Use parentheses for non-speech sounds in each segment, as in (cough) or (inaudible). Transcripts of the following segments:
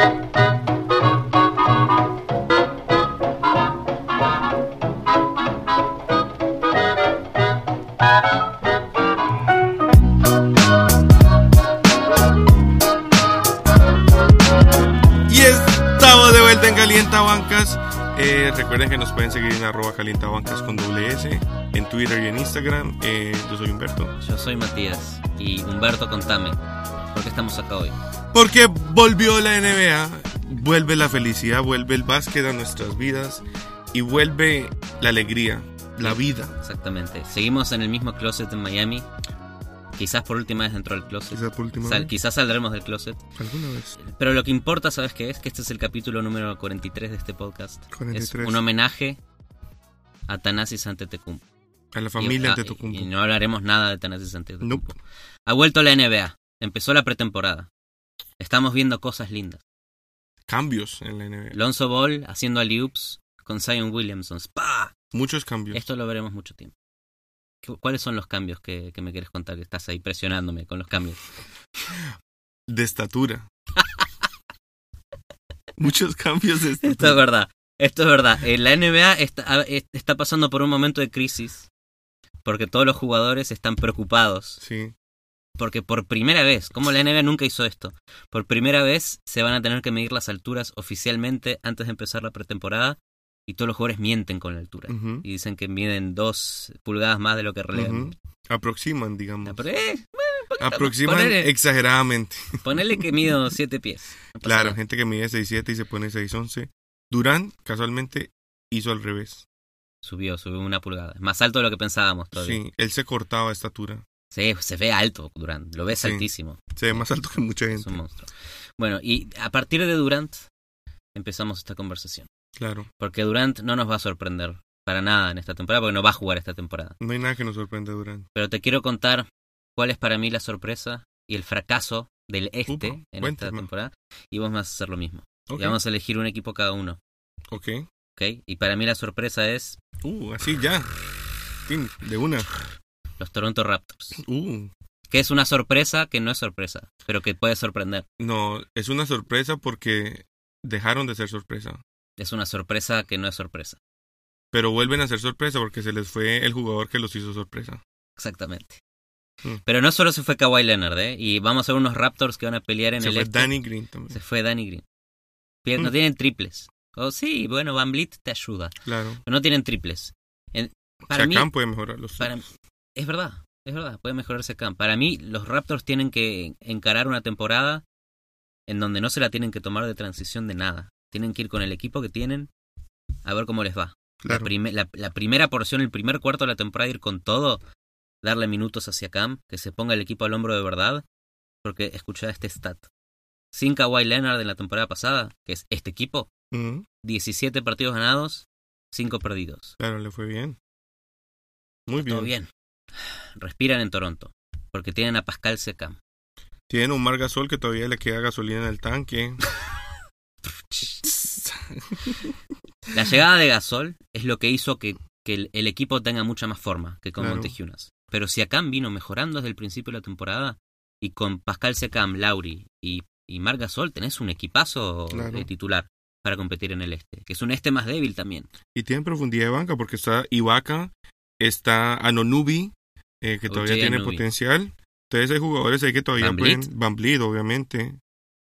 Y Humberto. Yo soy Matías y Humberto contame. ¿Por qué estamos acá hoy? Porque volvió la NBA, vuelve la felicidad, vuelve el básquet a nuestras vidas y vuelve la alegría, la vida. Exactamente. Seguimos en el mismo closet en Miami. Quizás por última vez dentro del closet. Quizás por última Sal- vez. quizás saldremos del closet. ¿Alguna vez? Pero lo que importa, ¿sabes qué es? Que este es el capítulo número 43 de este podcast. 43. Es un homenaje a Tanasis Antetokounmpo. A la Y- familia ah, ante y, y no hablaremos nada de Tanasis Antetokounmpo. Nope. Ha vuelto la NBA. Empezó la pretemporada. Estamos viendo cosas lindas. Cambios en la NBA. Lonzo Ball haciendo alley-oops con Zion Williamson. ¡Spa! Muchos cambios. Esto lo veremos mucho tiempo. ¿Qué- ¿Cuáles son los cambios que, que me quieres contar? Que estás ahí presionándome con los cambios. (laughs) De estatura. (laughs) Muchos cambios de Esto es estatura. verdad. Esto es verdad. Eh, la NBA está, está pasando por un momento de crisis. Porque todos los jugadores están preocupados. Sí. Porque por primera vez, como la NBA nunca hizo esto, por primera vez se van a tener que medir las alturas oficialmente antes de empezar la pretemporada. Y todos los jugadores mienten con la altura. Y dicen que miden dos pulgadas más de lo que realmente. ujú. Aproximan, digamos. Pero, eh, Aproximan ponele- exageradamente. (laughs) ponele que mido siete pies. No pasa Claro, nada. gente que mide 6'7 y se pone 6'11. Durán, casualmente, hizo al revés. Subió, subió una pulgada. Es más alto de lo que pensábamos todavía. Sí, él se cortaba estatura. Sí, se ve alto Durant. Lo ves Sí. altísimo. Se ve más alto que mucha Es gente. un monstruo. Bueno, y a partir de Durant empezamos esta conversación. Claro. Porque Durant no nos va a sorprender para nada en esta temporada, porque no va a jugar esta temporada. No hay nada que nos sorprenda a Durán. Pero te quiero contar cuál es para mí la sorpresa y el fracaso del este Upa, en esta temporada. Y vos vas a hacer lo mismo. Y vamos a elegir un equipo cada uno. Ok. ¿Ok? Y para mí la sorpresa es Uh, así ya. De una. los Toronto Raptors. Uh. Que es una sorpresa que no es sorpresa, pero que puede sorprender. No, es una sorpresa porque dejaron de ser sorpresa. Es una sorpresa que no es sorpresa. Pero vuelven a ser sorpresa porque se les fue el jugador que los hizo sorpresa. Exactamente. Mm. Pero no solo se fue Kawhi Leonard, ¿eh? Y vamos a ver unos Raptors que van a pelear en Se el fue este. Danny Green también. Se fue Danny Green. Bien, No Mm. tienen triples. Oh, sí, bueno, Van Vliet te ayuda. Claro. Pero no tienen triples. En- para mí, puede mejorar los para- es verdad, es verdad, puede mejorarse acá. Para mí, los Raptors tienen que encarar una temporada en donde no se la tienen que tomar de transición de nada. Tienen que ir con el equipo que tienen a ver cómo les va. La, Claro. prime- la- la primera porción, el primer cuarto de la temporada, ir con todo, darle minutos hacia Cam, que se ponga el equipo al hombro de verdad, porque escucha este stat. Sin Kawhi Leonard en la temporada pasada, que es este equipo, Ujú, 17 partidos ganados, 5 perdidos. Claro, le fue bien. Muy bien. Todo bien. Respiran en Toronto, porque tienen a Pascal Siakam. Tienen un Mar Gasol que todavía le queda gasolina en el tanque. (laughs) La llegada de Gasol es lo que hizo que, que el, el equipo tenga mucha más forma que con Claro. Montejunas. Pero Siakam vino mejorando desde el principio de la temporada y con Pascal Siakam, Lauri y, y Marc Gasol tenés un equipazo Claro. de titular para competir en el este, que es un este más débil también. Y tienen profundidad de banca porque está Ibaka, está Anonubi, eh, que todavía tiene potencial. Entonces hay jugadores ahí que todavía Van pueden... Van Vliet, obviamente.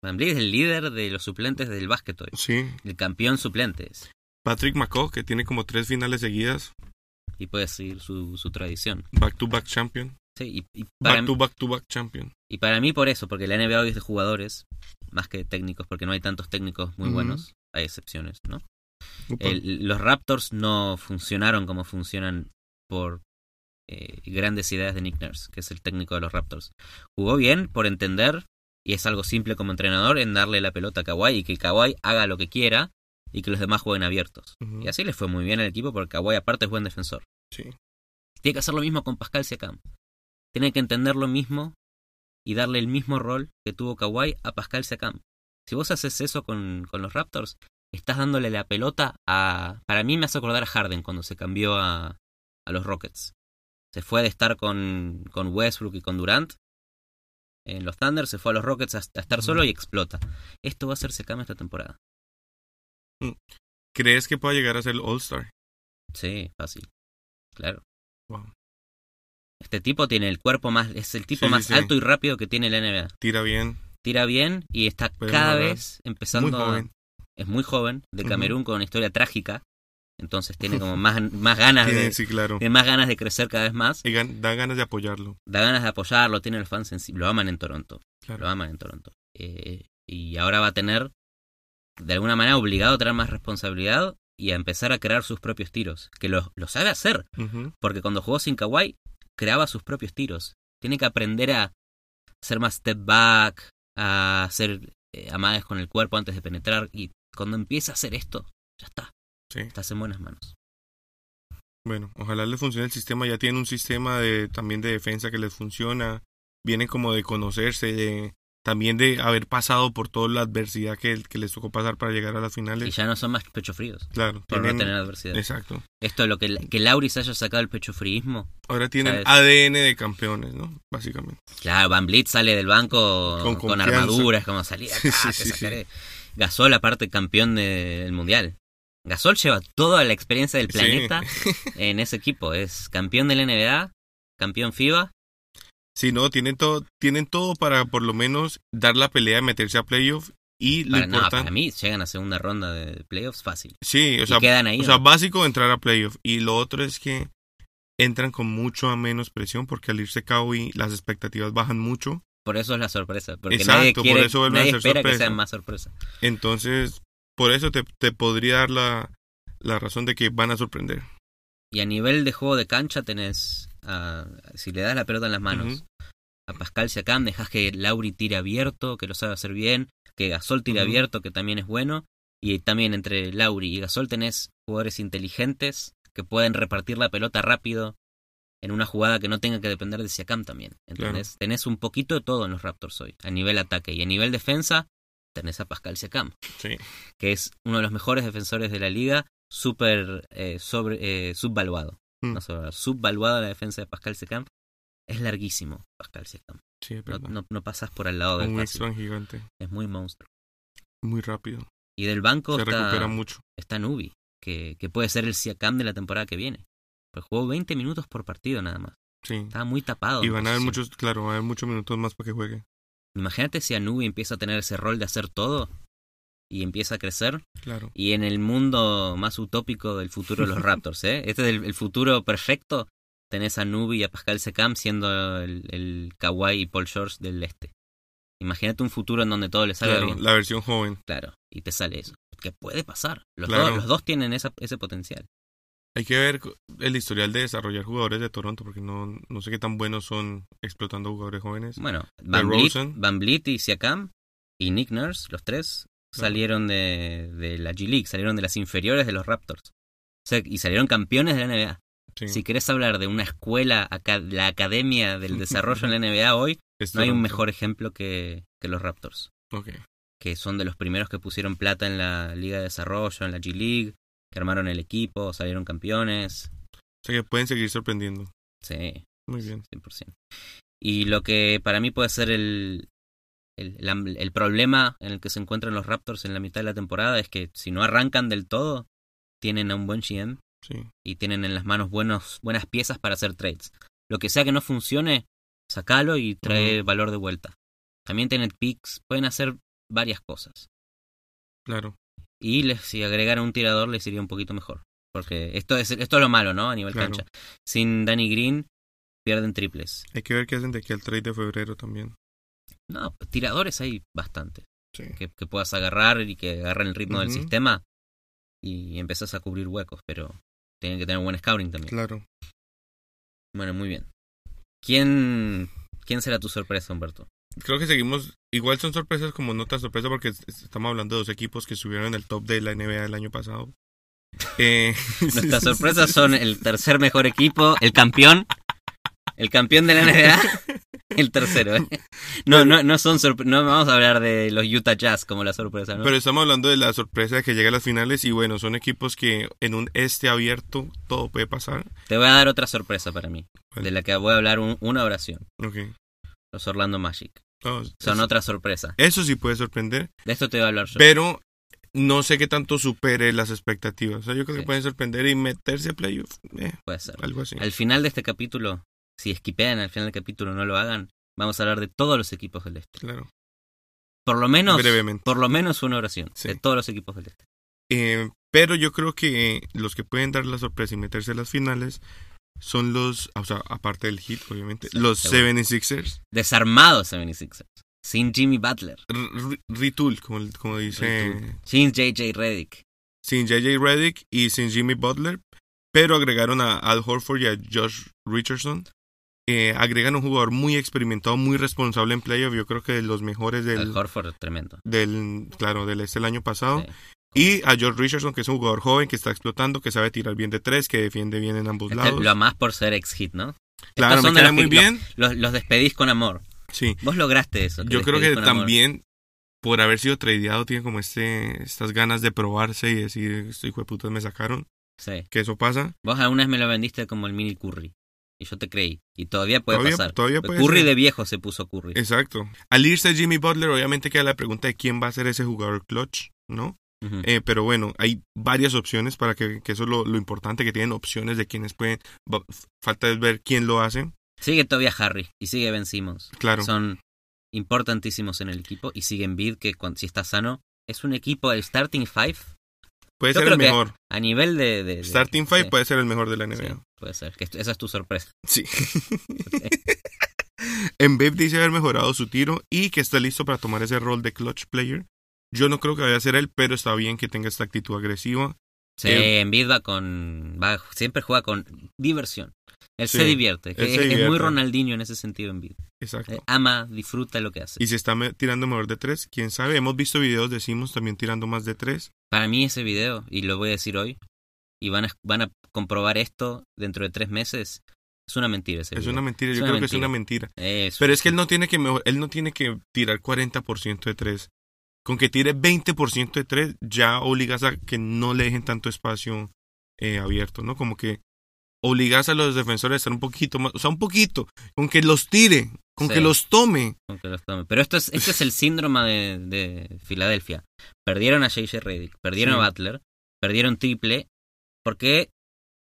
Van Vliet es el líder de los suplentes del básquet hoy, Sí. el campeón suplentes Patrick McCaw, que tiene como tres finales seguidas. y puede seguir su, su tradición. Back to back champion. Sí, y, y para Back to back to back champion. Y para mí por eso, porque la NBA hoy es de jugadores, más que de técnicos, porque no hay tantos técnicos muy buenos, hay excepciones, ¿no? El- los Raptors no funcionaron como funcionan por eh, grandes ideas de Nick Nurse, que es el técnico de los Raptors. Jugó bien por entender, y es algo simple como entrenador, en darle la pelota a Kawhi y que Kawhi haga lo que quiera y que los demás jueguen abiertos. Y así le fue muy bien al equipo porque Kawhi aparte es buen defensor. Sí. Tiene que hacer lo mismo con Pascal Siakam. Tiene que entender lo mismo y darle el mismo rol que tuvo Kawhi a Pascal Siakam. Si vos haces eso con, con los Raptors, estás dándole la pelota a... Para mí me hace acordar a Harden cuando se cambió a, a los Rockets. Se fue de estar con, con Westbrook y con Durant en los Thunder, se fue a los Rockets a, a estar solo y explota. Esto va a ser Siakam esta temporada. ¿Crees que pueda llegar a ser el All-Star? Sí, fácil. Claro. Wow. Este tipo tiene el cuerpo más, es el tipo Sí, más sí. alto y rápido que tiene la NBA. Tira bien, Tira bien y está cada vez empezando. muy joven. Es muy joven, de. Camerún con una historia trágica. Entonces tiene como (laughs) más, más ganas de, sí, claro. tiene más ganas de crecer cada vez más. Y gan- da ganas de apoyarlo. Da ganas de apoyarlo, tiene los fans sensibles, lo aman en Toronto. Claro. Lo aman en Toronto. Eh, y ahora va a tener, de alguna manera, obligado a tener más responsabilidad y a empezar a crear sus propios tiros. Que lo, lo sabe hacer. Porque cuando jugó sin Kawhi, creaba sus propios tiros. Tiene que aprender a hacer más step back, a hacer eh, amagues con el cuerpo antes de penetrar. Y cuando empieza a hacer esto, ya está. Sí. Estás en buenas manos. Bueno, ojalá le funcione el sistema. Ya tiene un sistema de también de defensa que les funciona. Viene como de conocerse, de también de haber pasado por toda la adversidad que, que les tocó pasar para llegar a las Y finales. ya no son más pecho fríos. Claro, Por no tener adversidad. exacto. Esto es lo que, que Lauri se haya sacado el pecho fríismo. Ahora tienen ¿Sabes? ADN de campeones, ¿no? Básicamente. Claro, Van Blitz sale del banco Con armaduras, como salía Sí, sí, sí. Gasol, aparte, campeón de- del mundial. Gasol lleva toda la experiencia del planeta (laughs) en ese equipo. Es campeón del NBA, campeón FIBA. Sí, no, tienen todo, tienen todo para por lo menos dar la pelea de meterse a playoff y lo Para, no, importante. para mí llegan a segunda ronda de playoffs fácil. Sí, o y sea, quedan ahí. o sea, básico entrar a playoff. Y lo otro es que entran con mucho a menos presión porque al irse Kawhi las expectativas bajan mucho. Por eso es la sorpresa. Porque Exacto, nadie, por eso vuelven a nadie ser espera que sorpresa. sean más sorpresa. Entonces, por eso te, te podría dar la, la razón de que van a sorprender. Y a nivel de juego de cancha tenés, a- si le das la pelota en las manos. A Pascal Siakam, dejas que Lauri tire abierto, que lo sabe hacer bien, que Gasol tire abierto, que también es bueno, y también entre Lauri y Gasol tenés jugadores inteligentes que pueden repartir la pelota rápido en una jugada que no tenga que depender de Siakam también. ¿entendés? Tenés un poquito de todo en los Raptors hoy, a nivel ataque y a nivel defensa tenés a Pascal Siakam, Sí, que es uno de los mejores defensores de la liga, súper eh, sobre eh, subvaluado. Mm. No sobre- subvaluado la defensa de Pascal Siakam. Es larguísimo Pascal Siakam. sí, No, no, no pasas por al lado del Un fácil. Gigante. Es muy monstruo. Muy rápido. Y del banco Se está, recupera mucho. está Nubi, que, que puede ser el Siakam de la temporada que viene. Pues jugó 20 minutos por partido nada más. Sí. Estaba muy tapado. Y van a haber muchos, claro, van a haber muchos minutos más para que juegue. Imagínate si Anubi empieza a tener ese rol de hacer todo y empieza a crecer. Claro. Y en el mundo más utópico del futuro de los (laughs) Raptors, ¿eh? Este es el, el futuro perfecto. Tenés a Nubi y a Pascal Secam siendo el, el Kawhi y Paul George del este. Imagínate un futuro en donde todo le salga Claro, bien. la versión joven. Claro, y te sale eso. Que puede pasar. Los, Claro. dos, los dos tienen esa, ese potencial. Hay que ver el historial de desarrollar jugadores de Toronto porque no, no sé qué tan buenos son explotando jugadores jóvenes. Bueno, Van DeRozan. Van y Siakam y Nick Nurse, los tres, Claro. salieron de, de la G League, salieron de las inferiores de los Raptors. O sea, y salieron campeones de la NBA. Sí, Si querés hablar de una escuela, la academia del (laughs) desarrollo en la NBA hoy, es no hay un mejor ejemplo que, que los Raptors, que son de los primeros que pusieron plata en la Liga de Desarrollo, en la G League, que armaron el equipo, salieron campeones. O sea que pueden seguir sorprendiendo. Sí, Muy bien. 100%. Y lo que para mí puede ser el, el, la- el problema en el que se encuentran los Raptors en la mitad de la temporada es que si no arrancan del todo, tienen a un buen GM Sí. y tienen en las manos buenos, buenas piezas para hacer trades. Lo que sea que no funcione, sacalo y trae valor de vuelta. También tienen picks, pueden hacer varias cosas. Claro. Y les, si agregaran un tirador les iría un poquito mejor. Porque esto es, esto es lo malo, ¿no? A nivel Claro. cancha. Sin Danny Green pierden triples. Hay que ver qué hacen de aquí al 3 de febrero también. No, tiradores hay bastante. Sí. Que, que puedas agarrar y que agarren el ritmo del sistema y empezás a cubrir huecos, pero tienen que tener buen scouting también. Claro. Bueno, muy bien. ¿Quién, ¿Quién será tu sorpresa, Humberto? Creo que seguimos. Igual son sorpresas como no tan sorpresas porque es- estamos hablando de dos equipos que estuvieron en el top de la NBA el año pasado. (laughs) Eh, Nuestras (laughs) sorpresas son el tercer mejor equipo, el campeón, el campeón de la (laughs) NBA, el tercero. ¿eh? No, no, no son no vamos a hablar de los Utah Jazz como la sorpresa, ¿no? Pero estamos hablando de la sorpresa de que llega a las finales y bueno, son equipos que en un este abierto todo puede pasar. Te voy a dar otra sorpresa para mí, de la que voy a hablar un- una oración. Ok. Los Orlando Magic. Oh, Son eso, otra sorpresa. eso sí puede sorprender, De esto te voy a hablar yo. pero no sé qué tanto supere las expectativas. O sea, yo creo Sí. que pueden sorprender y meterse a playoff, eh, Puede ser. algo así. Al final de este capítulo, si esquipean al final del capítulo no lo hagan, vamos a hablar de todos los equipos del este. Claro, Por lo menos, brevemente. por lo menos una oración Sí. de todos los equipos del este. Eh, pero yo creo que los que pueden dar la sorpresa y meterse a las finales son los, o sea, aparte del hit, obviamente, Sí, los seguro. 76ers. Desarmados 76ers. Sin Jimmy Butler. R- Retool, como, como dice, Retool. Sin JJ Redick. sin JJ Redick y sin Jimmy Butler, pero agregaron a Al Horford y a Josh Richardson. Eh, agregan un jugador muy experimentado, muy responsable en playoff, yo creo que de los mejores del, Al Horford tremendo. del claro, del este el año pasado. Sí. Y a George Richardson, que es un jugador joven, que está explotando, que sabe tirar bien de tres, que defiende bien en ambos Este lados. lo amás por ser ex hit, ¿no? Claro, Estos me son muy que- bien. Los, los despedís con amor. Sí, Vos lograste eso. yo creo que amor. también por haber sido tradeado tiene como este estas ganas de probarse y decir, estos hijo de putas me sacaron, Sí. que eso pasa. Vos alguna vez me lo vendiste como el mini Curry. Y yo te creí. Y todavía puede Todavía- pasar. todavía puede Curry ser. de viejo se puso Curry. Exacto. Al irse Jimmy Butler, obviamente queda la pregunta de quién va a ser ese jugador clutch, ¿no? Eh, pero bueno, hay varias opciones para que, que eso es lo, lo importante, que tienen opciones de quienes pueden. Falta es ver quién lo hace. Sigue todavía Harry y sigue Ben Simmons. Claro. Son importantísimos en el equipo. Y sigue Bid que cuando, si está sano, es un equipo, el starting five, Puede yo ser el mejor. a nivel de... de- de- Starting Five sí, puede ser el mejor de la sí, NBA. puede ser. Que esa es tu sorpresa. Sí. (laughs) Embiid dice haber mejorado su tiro y que está listo para tomar ese rol de clutch player. Yo no creo que vaya a ser él, pero está bien que tenga esta actitud agresiva. Sí, Eh, Embiid va con... Va, siempre juega con diversión. Él Sí, se divierte. él Es, se es muy. Ronaldinho en ese sentido Embiid. Exacto. Eh, ama, disfruta lo que hace. Y si está tirando mejor de tres, quién sabe. Hemos visto videos de Simmons también tirando más de tres. Para mí ese video, y lo voy a decir hoy, y van a, van a comprobar esto dentro de tres meses, es una mentira ese Es video. una mentira. Con que tire 20% de tres, ya obligas a que no le dejen tanto espacio eh, abierto, ¿no? Como que obligas a los defensores a estar un poquito más, o sea, un poquito, con que los tire, con Sí. que los tome. aunque los tome. Pero esto es, este es el síndrome de, de Filadelfia. Perdieron a JJ Redick, perdieron Sí. a Butler, perdieron triple. ¿Por qué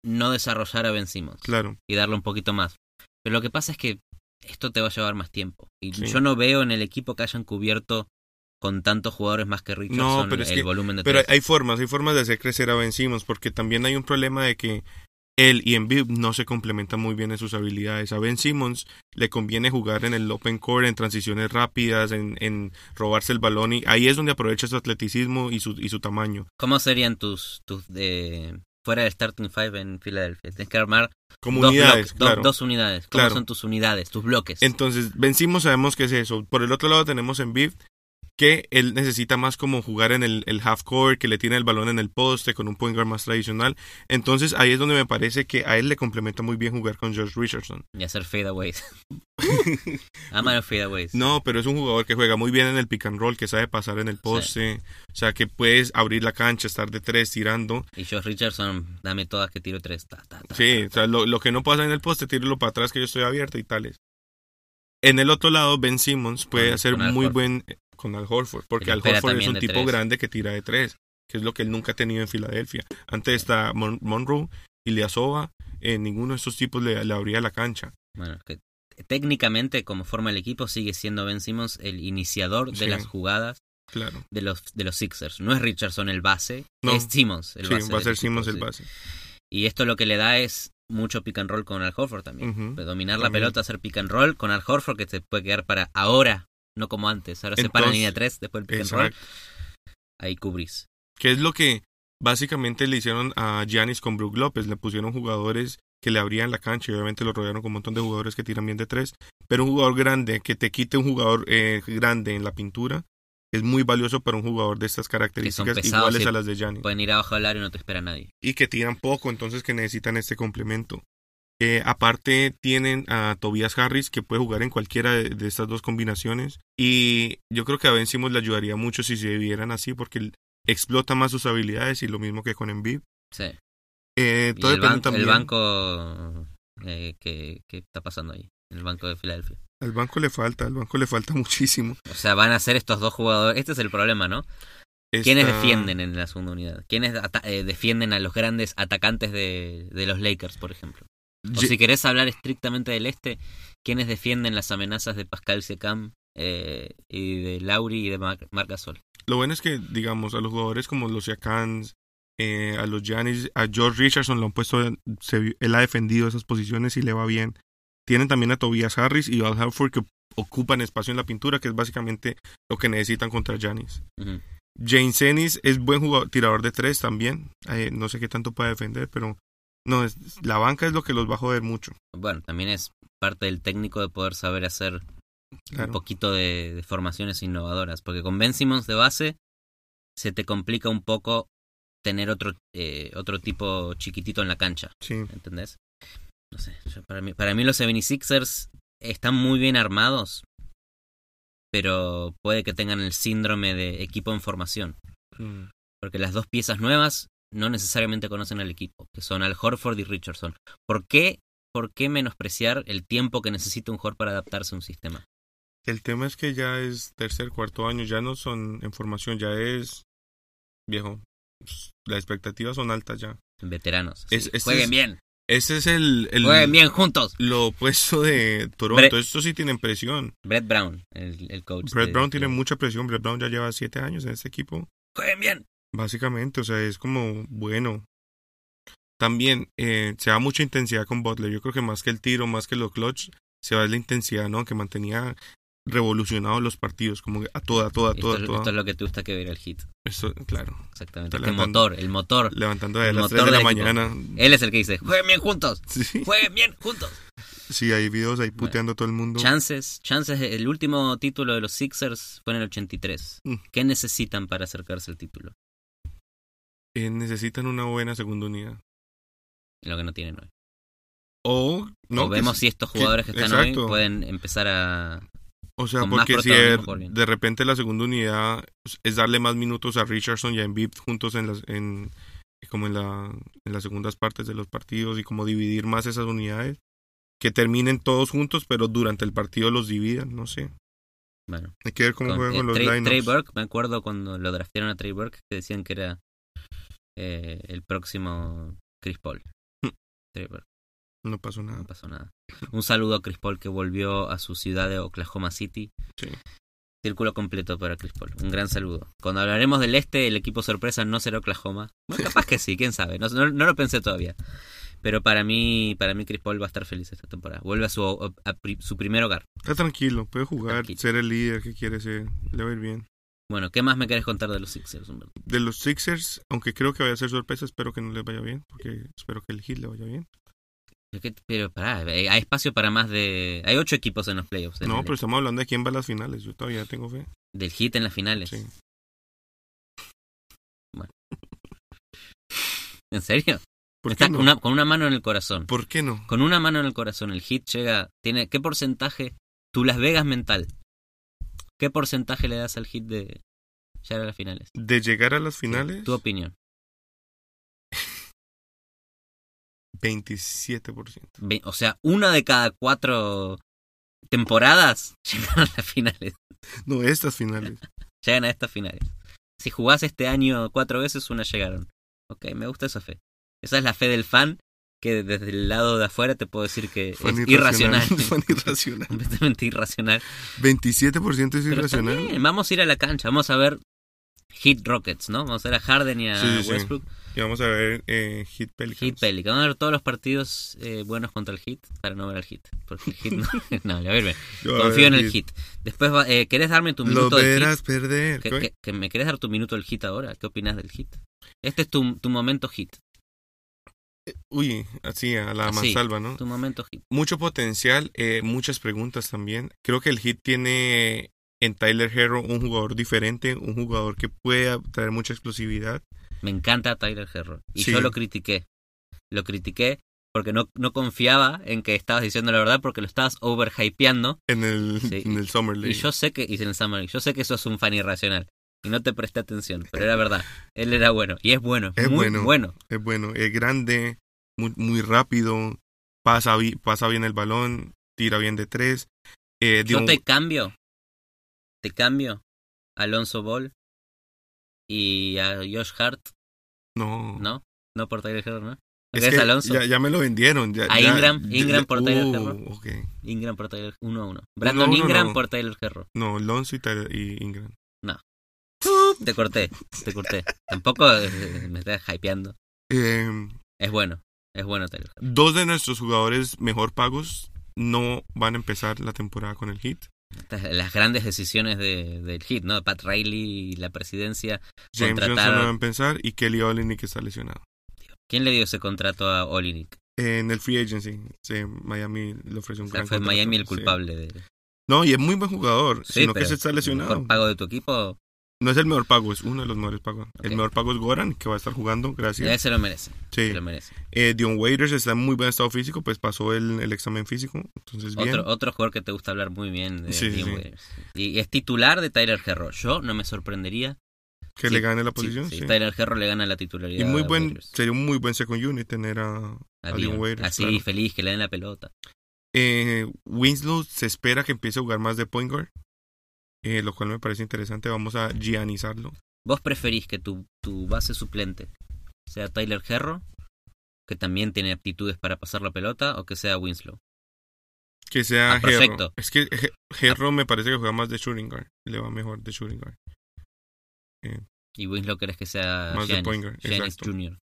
no desarrollar a Ben Simmons Claro, y darle un poquito más? Pero lo que pasa es que esto te va a llevar más tiempo. Y Sí. yo no veo en el equipo que hayan cubierto con tantos jugadores más que Richardson pero es el que- volumen de pero hay, tres. hay formas, hay formas de hacer crecer a Ben Simmons, porque también hay un problema de que él y Embiid no se complementan muy bien en sus habilidades. A Ben Simmons le conviene jugar en el open court, en transiciones rápidas, en, en robarse el balón, y ahí es donde aprovecha su atleticismo y su, y su tamaño. ¿Cómo serían tus, tus de fuera del starting five en Filadelfia? Tienes que armar Como dos, unidades, bloques, dos- claro. dos unidades. ¿Cómo Claro. son tus unidades, tus bloques? Entonces, vencimos, sabemos que es eso. Por el otro lado tenemos en Embiid que él necesita más como jugar en el, el half court, que le tiene el balón en el poste con un point guard más tradicional. Entonces ahí es donde me parece que a él le complementa muy bien jugar con George Richardson. Y hacer fadeaways. (laughs) Ama los fadeaways. No, pero es un jugador que juega muy bien en el pick and roll, que sabe pasar en el poste, o sea que puedes abrir la cancha, estar de tres tirando. Y Josh Richardson, dame todas que tiro tres. Ta, ta, ta, Sí, o sea, lo, lo que no pasa en el poste, tíralo para atrás que yo estoy abierto y tales. En el otro lado, Ben Simmons puede hacer muy buen con Al Horford, porque Al Horford es un tipo tres. grande que tira de tres, que es lo que él nunca ha tenido en Filadelfia. Antes está Mon Monroe y Liasova, eh, ninguno de esos tipos le, le abría la cancha. Bueno, que técnicamente, como forma el equipo, sigue siendo Ben Simmons el iniciador de Sí. las jugadas Claro. de los, de los Sixers. No es Richardson el base, No. es Simmons el Sí, base. va a ser equipo, Simmons el base. Y esto lo que le da es mucho pick and roll con Al Horford también. Dominar la pelota, hacer pick and roll con Al Horford que se puede quedar para ahora, no como antes. Ahora se para en línea 3, después el pick and roll. Ahí cubrís. Que es lo que básicamente le hicieron a Giannis con Brook López. Le pusieron jugadores que le abrían la cancha y obviamente lo rodearon con un montón de jugadores que tiran bien de tres. Pero un jugador grande, que te quite un jugador eh, grande en la pintura, es muy valioso para un jugador de estas características pesados iguales a las de Giannis. Pueden ir abajo del aro y no te espera nadie. Y que tiran poco, entonces que necesitan este complemento. Eh, aparte tienen a Tobias Harris que puede jugar en cualquiera de, de estas dos combinaciones y yo creo que a Ben Simmons le ayudaría mucho si se vivieran así porque él explota más sus habilidades y lo mismo que con Embiid. Sí. Eh, todo el, banco, también. el banco eh, que, que está pasando ahí, el banco de Filadelfia. Al banco le falta, al banco le falta (laughs) muchísimo. O sea, van a ser estos dos jugadores. Este es el problema, ¿no? ¿Quiénes defienden en la segunda unidad? ¿Quiénes eh, defienden a los grandes atacantes de, de los Lakers, por ejemplo? O si querés hablar estrictamente del este, ¿quiénes defienden las amenazas de Pascal Secam eh, y de Lauri y de Mar Gasol? Lo bueno es que, digamos, a los jugadores como los Siakams, eh, a los Giannis, a George Richardson lo han puesto, él ha defendido esas posiciones y le va bien. Tienen también a Tobias Harris y Al Halford que ocupan espacio en la pintura, que es básicamente lo que necesitan contra Giannis. James Ennis es buen jugador, tirador de tres también. Eh, no sé qué tanto puede defender, pero no, es, la banca es lo que los va a joder mucho. Bueno, también es parte del técnico de poder saber hacer un poquito de, formaciones innovadoras, porque con Ben Simmons de base se te complica un poco tener otro eh, otro tipo chiquitito en la cancha. Sí. ¿Entendés? No sé, para, mí, para mí los 76ers están muy bien armados, pero puede que tengan el síndrome de equipo en formación. Mm. Porque las dos piezas nuevas no necesariamente conocen al equipo, que son Al Horford y Richardson. ¿Por qué, ¿Por qué menospreciar el tiempo que necesita un jugador para adaptarse a un sistema? El tema es que ya es tercer, cuarto año, ya no son en formación, ya es viejo. Las expectativas son altas ya. Veteranos. Jueguen bien. Ese es el, Jueguen bien juntos. Lo opuesto de Toronto. Esto sí tienen presión. Brett Brown, el, coach. Brett Brown tiene mucha presión. Brett Brown ya lleva siete años en este equipo. Jueguen bien. Básicamente, o sea, es como bueno. También eh, se da mucha intensidad con Butler. Yo creo que más que el tiro, más que los clutch, se va la intensidad, ¿no? Que mantenía revolucionado los partidos, como a toda, toda, toda, esto, Esto es lo que te gusta que ver el hit. Eso, claro. Exactamente. El motor, el motor. Levantando de las 3 de la mañana. Él es el que dice, jueguen bien juntos. Jueguen bien juntos. Sí, hay videos ahí puteando a todo el mundo. Chances, chances, el último título de los Sixers fue en el 83. Mm. ¿Qué necesitan para acercarse al título? Eh, necesitan una buena segunda unidad. Lo que no tienen hoy. O, no, vemos si estos jugadores que, están hoy pueden empezar a. O sea, porque si de, repente la segunda unidad es darle más minutos a Richardson y a Embiid juntos en las, en, como en, la, en las segundas partes de los partidos y como dividir más esas unidades, que terminen todos juntos, pero durante el partido los dividan, no sé. Bueno. Hay que ver cómo juegan eh, los Trey, Trey Burke, me acuerdo cuando lo draftearon a Trey Burke, que decían que era eh, el próximo Chris Paul. Hmm. No pasó nada. No pasó nada. Un saludo a Chris Paul que volvió a su ciudad de Oklahoma City. Sí. Círculo completo para Chris Paul. Un gran saludo. Cuando hablaremos del este, el equipo sorpresa no será Oklahoma. Bueno, capaz que sí, quién sabe. No, no, lo pensé todavía. Pero para mí, para mí Chris Paul va a estar feliz esta temporada. Vuelve a su, su primer hogar. Está tranquilo, puede jugar, ser el líder que quiere ser. Le va a ir bien. Bueno, ¿qué más me querés contar de los Sixers, De los Sixers, aunque creo que vaya a ser sorpresa, espero que no les vaya bien, porque espero que el Heat le vaya bien. Pero pará, hay espacio para más de... Hay ocho equipos en los playoffs. No, pero estamos hablando de quién va a las finales, yo todavía tengo fe. Del Heat en las finales. Sí. Bueno. (laughs) ¿En serio? ¿Por qué no? con una mano en el corazón. ¿Por qué no? Con una mano en el corazón, el Heat llega... tiene ¿Qué porcentaje? Tu Las Vegas mental ¿Qué porcentaje le das al hit de llegar a las finales? ¿De llegar a las finales? tu opinión. (laughs) 27%. o sea, una de cada cuatro temporadas (laughs) llegan a las finales. No, estas finales. (laughs) llegan a estas finales. Si jugás este año cuatro veces, una llegaron. Ok, me gusta esa fe. Esa es la fe del fan que desde el lado de afuera te puedo decir que es irracional. irracional. (laughs) Completamente irracional. 27% es irracional. Vamos a ir a la cancha, vamos a ver Hit Rockets, ¿no? Vamos a ver a Harden y a Westbrook. Y vamos a ver eh, Hit Pelicans. Hit Pelicans. Vamos a ver todos los partidos eh, buenos contra el Hit para no ver al Hit. Porque el Hit no. (laughs) (laughs) no, a ver, Confío en el hit. Después, eh, ¿querés darme tu minuto Lo verás perder. Que, me querés dar tu minuto del Hit ahora? ¿Qué opinas del Hit? Este es tu, tu momento Hit. Uy, así a la mansalva, ¿no? Tu momento hit. Mucho potencial, eh, muchas preguntas también. Creo que el hit tiene en Tyler Herro un jugador diferente, un jugador que puede traer mucha explosividad. Me encanta Tyler Herro. Y yo lo critiqué. Lo critiqué porque no, no confiaba en que estabas diciendo la verdad porque lo estabas overhypeando. En el, en el Summer League. Y yo sé que, y en el Summer League, yo sé que eso es un fan irracional y no te presté atención, pero era verdad. Él era bueno y es bueno. Es muy bueno, Es bueno. Es grande, muy, muy rápido, pasa, pasa bien el balón, tira bien de tres. Eh, Yo te cambio. Te cambio. Alonso Ball y a Josh Hart, No. ¿no? No por Tyler Herro, ¿no? Es ¿Ves que Alonso? Ya, ya me lo vendieron. Ya, A Ingram, ya- Ingram por Tyler Uh, Herro. Ingram por Tyler, 1 a 1. Brandon uno, Ingram no. por Tyler Herro. No, Alonso y, Tyler- y Ingram. Te corté, te corté. Tampoco eh, me estás hypeando. Eh, Es bueno, es bueno Herro. dos de nuestros jugadores mejor pagos no van a empezar la temporada con el hit. Estas- las grandes decisiones de, del hit, ¿no? Pat Riley y la presidencia. James Contratar- Johnson no va a empezar y Kelly Olynyk está lesionado. ¿Quién le dio ese contrato a Olinik? En el free agency, sí, Miami le ofreció un O sea, gran fue contrato, Miami el sí. culpable de... No, y es muy buen jugador, Sí, sino que se está el lesionado. mejor pago de tu equipo, No es el mejor pago, es uno de los mejores pagos. El mejor pago es Goran, que va a estar jugando, ya gracias. se lo merece. Sí. Se lo merece. Eh, Dion Waiters está en muy buen estado físico, pues pasó el, el examen físico, entonces bien. Otro, otro jugador que te gusta hablar muy bien de Sí, Dean sí. Waiters. Y, es titular de Tyler Herro. Yo no me sorprendería que sí, le gane la si- posición, si sí. Tyler Herro le gana la titularidad Y muy buen, Waiters. sería un muy buen second unit tener a, A a Dion Dion. Waiters. Así claro. feliz que le den la pelota. Eh, Winslow se espera que empiece a jugar más de point guard, eh, lo cual me parece interesante. Vamos a gianizarlo. ¿Vos preferís que tu, tu base suplente sea Tyler Herro, que también tiene aptitudes para pasar la pelota, o que sea Winslow? Que sea Ah, Herro. Es que He- Herro me parece que juega más de shooting guard. Le va mejor de shooting guard. Y Winslow querés que sea Más de Giannis, point guard, Giannis exacto. Jr.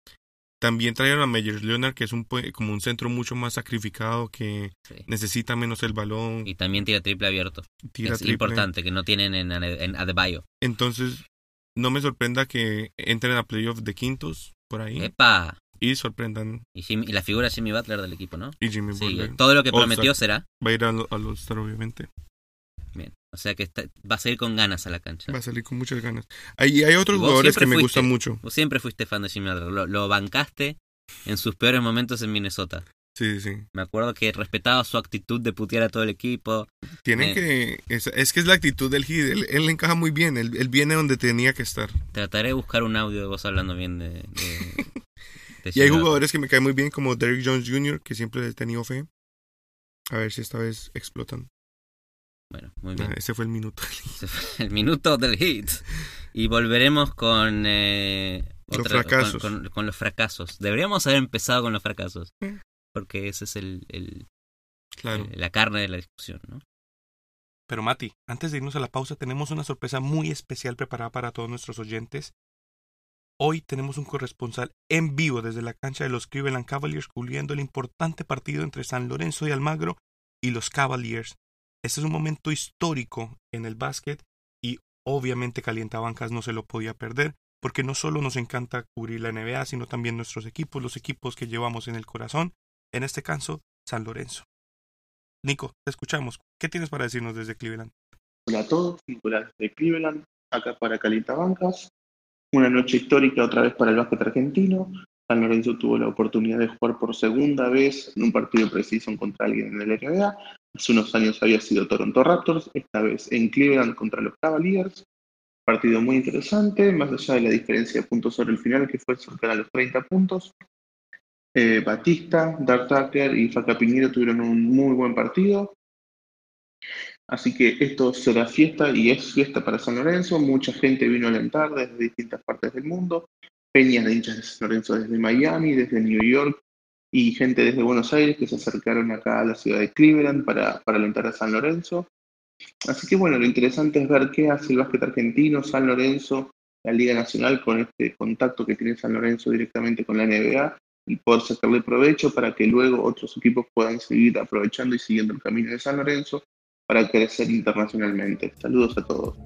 También trajeron a Meyers Leonard, que es un como un centro mucho más sacrificado, que Sí. necesita menos el balón, Y también tira triple abierto. tira es triple. importante, que no tienen en, en Adebayo. Entonces, no me sorprenda que entren a playoff de quintos por ahí ¡Epa! y sorprendan. Y, Jimmy- y la figura de Jimmy Butler del equipo, ¿no? Y Jimmy Sí, Butler todo lo que prometió será. va a ir al al All-Star, obviamente. O sea que está- va a salir con ganas a la cancha. Va a salir con muchas ganas. Hay, hay otros jugadores que me fuiste. gustan mucho. Vos siempre fuiste fan de Jimmy Butler. Lo, lo bancaste en sus peores momentos en Minnesota. Sí, sí. Me acuerdo que respetaba su actitud de putear a todo el equipo. Tienen Eh. que. Es, es que es la actitud del Heat. Él, él encaja muy bien. Él, él viene donde tenía que estar. Trataré de buscar un audio de vos hablando bien de. de- (laughs) de Y hay jugadores que me caen muy bien, como Derrick Jones Jr., que siempre he tenido fe. A ver si esta vez explotan. Bueno, muy Ah, bien. ese fue el minuto. Ese fue el minuto del hit. Y volveremos con. eh, Los fracasos. Con, con- con los fracasos. Deberíamos haber empezado con los fracasos. Porque ese es el, el- Claro. eh, la carne de la discusión, ¿no? Pero Mati, antes de irnos a la pausa, tenemos una sorpresa muy especial preparada para todos nuestros oyentes. Hoy tenemos un corresponsal en vivo desde la cancha de los Cleveland Cavaliers cubriendo el importante partido entre San Lorenzo y Almagro y los Cavaliers. Este es un momento histórico en el básquet y obviamente Calientabancas no se lo podía perder porque no solo nos encanta cubrir la NBA, sino también nuestros equipos, los equipos que llevamos en el corazón, en este caso, San Lorenzo. Nico, te escuchamos. ¿Qué tienes para decirnos desde Cleveland? Hola a todos, Nicolás de Cleveland, acá para Calientabancas. Una noche histórica otra vez para el básquet argentino. San Lorenzo tuvo la oportunidad de jugar por segunda vez en un partido preciso contra alguien en el NBA. Hace unos años había sido Toronto Raptors, esta vez en Cleveland contra los Cavaliers. Partido muy interesante, más allá de la diferencia de puntos sobre el final, que fue cercana a los 30 puntos. Eh, Batista, Dark Tucker y Faca Piñero tuvieron un muy buen partido. Así que esto será fiesta y es fiesta para San Lorenzo. Mucha gente vino a alentar desde distintas partes del mundo. Peñas de hinchas de San Lorenzo desde Miami, desde New York y gente desde Buenos Aires que se acercaron acá a la ciudad de Cleveland para, para alentar a San Lorenzo. Así que bueno, lo interesante es ver qué hace el básquet argentino, San Lorenzo, la Liga Nacional con este contacto que tiene San Lorenzo directamente con la NBA y poder sacarle provecho para que luego otros equipos puedan seguir aprovechando y siguiendo el camino de San Lorenzo para crecer internacionalmente. Saludos a todos.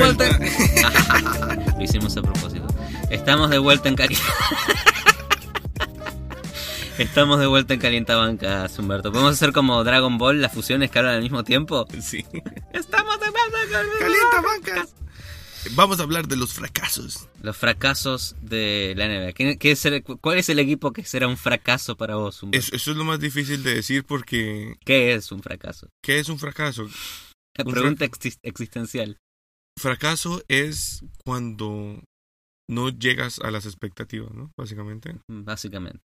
Estamos de vuelta. (laughs) Lo hicimos a propósito. Estamos de vuelta en Calienta. (laughs) Estamos de vuelta en Calientabancas, Humberto. ¿Podemos hacer como Dragon Ball, las fusiones que hablan al mismo tiempo? Sí. (laughs) ¡Estamos de vuelta Calienta bancas. Vamos a hablar de los fracasos. Los fracasos de la NBA. ¿Qué- qué es el- ¿Cuál es el equipo que será un fracaso para vos? Humberto? Eso, eso es lo más difícil de decir porque ¿Qué es un fracaso? ¿qué es un fracaso? La Un pregunta exis- existencial. Fracaso es cuando no llegas a las expectativas, ¿no? Básicamente. Básicamente.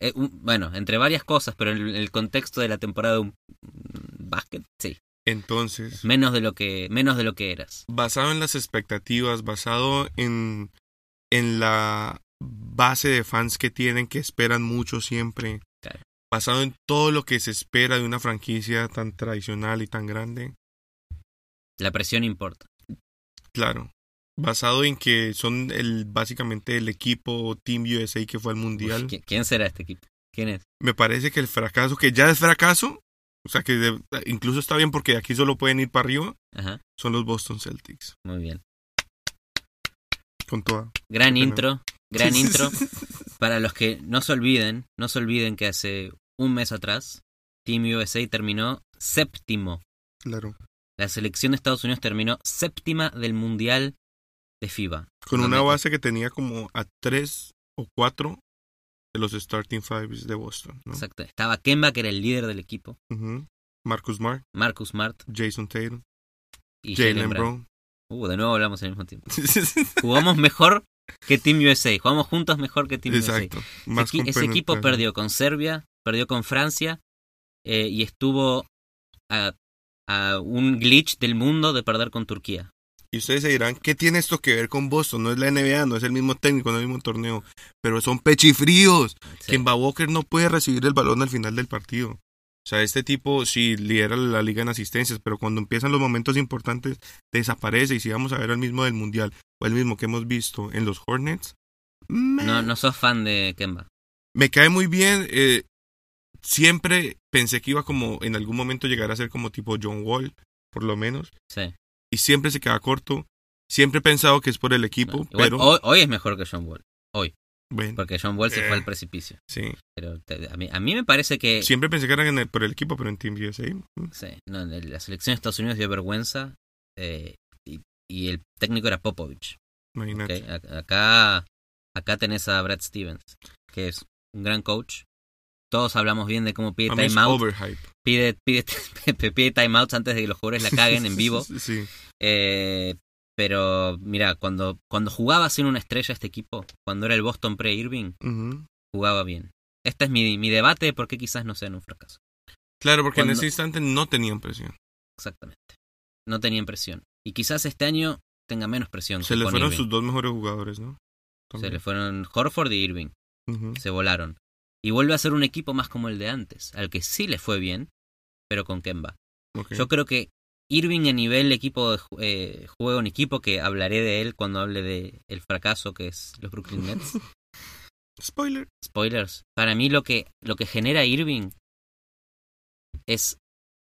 Eh, un- bueno, entre varias cosas, pero en el, el contexto de la temporada de un un básquet, sí. Entonces, Menos de lo que, menos de lo que eras. basado en las expectativas, basado en, en la base de fans que tienen, que esperan mucho siempre, Claro. basado en todo lo que se espera de una franquicia tan tradicional y tan grande, La presión importa. Claro, basado en que son el básicamente el equipo Team USA que fue al Mundial, Uf, ¿qui- ¿Quién será este equipo? ¿Quién es? me parece que el fracaso, que ya es fracaso, o sea que de- incluso está bien porque aquí solo pueden ir para arriba, Ajá, son los Boston Celtics, muy bien. con toda. Gran intro, gran intro. Para los que no se olviden, no se olviden que hace un mes atrás Team USA terminó séptimo. claro. La selección de Estados Unidos terminó séptima del Mundial de FIBA. Con una base que tenía como a tres o cuatro de los starting fives de Boston. ¿no? Exacto. Estaba Kemba, que era el líder del equipo. Marcus Smart, Marcus Smart Jason Tatum, y Jalen Brown. Uh, de nuevo hablamos al mismo tiempo. (laughs) Jugamos mejor que Team USA. Jugamos juntos mejor que Team Exacto. USA. Más Ese, equi- ese equipo perdió con Serbia, perdió con Francia eh, y estuvo a, a un glitch del mundo de perder con Turquía. Y ustedes se dirán, ¿qué tiene esto que ver con Boston? No es la NBA, no es el mismo técnico, no es el mismo torneo. Pero son pechifríos. Sí. Kemba Walker no puede recibir el balón al final del partido. O sea, este tipo sí lidera la liga en asistencias, pero cuando empiezan los momentos importantes desaparece. Y si vamos a ver al mismo del Mundial o el mismo que hemos visto en los Hornets. No, no sos fan de Kemba. me cae muy bien. eh, siempre pensé que iba como en algún momento llegar a ser como tipo John Wall, por lo menos. Sí. Y siempre se queda corto. Siempre he pensado que es por el equipo, No, igual, pero hoy, hoy es mejor que John Wall. bueno, Porque John Wall se Eh. fue al precipicio. sí. Pero te- a, mí, a mí me parece que Siempre pensé que era en el- por el equipo, pero en Team USA. sí, no, la selección de Estados Unidos dio vergüenza eh, y, y el técnico era Popovich. Imagínate. Acá, acá tenés a Brad Stevens, que es un gran coach. Todos hablamos bien de cómo pide A timeout, pide, pide, (laughs) pide timeouts antes de que los jugadores la caguen en (laughs) vivo. Sí. Eh, pero mira, cuando, cuando jugaba sin una estrella este equipo, cuando era el Boston pre-Irving, jugaba bien. Este es mi, mi debate de por qué quizás no sean un fracaso. Claro, porque en ese instante no tenían presión. Exactamente. No tenían presión. Y quizás este año tenga menos presión. Se le fueron Irving. sus dos mejores jugadores, ¿no? Se le fueron Horford y Irving. Se volaron. Y vuelve a ser un equipo más como el de antes, al que sí le fue bien, pero con Kemba. Ok. Yo creo que Irving a nivel equipo de eh, juego en equipo, que hablaré de él cuando hable de el fracaso que es los Brooklyn Nets. (laughs) Spoiler. Spoilers. Para mí lo que, lo que genera Irving es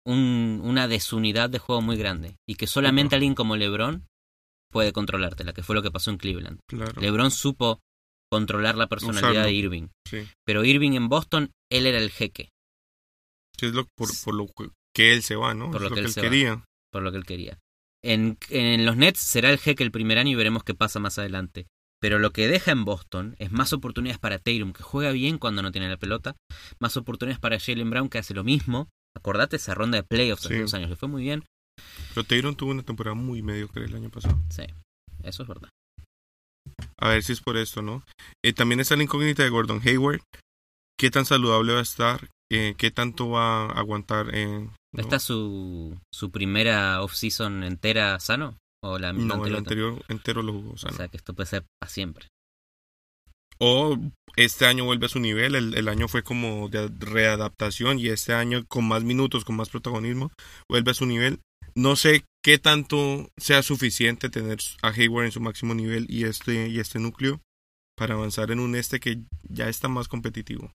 un- una desunidad de juego muy grande. Y que solamente alguien como LeBron puede controlártela, que fue lo que pasó en Cleveland. Claro. LeBron supo controlar la personalidad Usarlo. de Irving. Sí. Pero Irving en Boston, él era el jeque, es lo, por, por lo que él se va, ¿no? Por lo que él él se va. quería. por lo que él quería. En, en los Nets será el jeque el primer año y veremos qué pasa más adelante. Pero lo que deja en Boston es más oportunidades para Tatum, que juega bien cuando no tiene la pelota. Más oportunidades para Jalen Brown, que hace lo mismo. Acordate esa ronda de playoffs hace Sí. dos años, le fue muy bien. Pero Taylor tuvo una temporada muy mediocre el año pasado. Sí, eso es verdad. A ver si es por esto, ¿no? Eh, también está la incógnita de Gordon Hayward. ¿Qué tan saludable va a estar? Eh, ¿Qué tanto va a aguantar? Eh, ¿no? ¿Esta es su, su primera off-season entera sano? ¿O la misma No, el anterior? anterior entero lo jugó sano. O sea, que esto puede ser para siempre. O este año vuelve a su nivel, el, el año fue como de readaptación y este año con más minutos, con más protagonismo, vuelve a su nivel. No sé qué tanto sea suficiente tener a Hayward en su máximo nivel y este, y este núcleo para avanzar en un este que ya está más competitivo.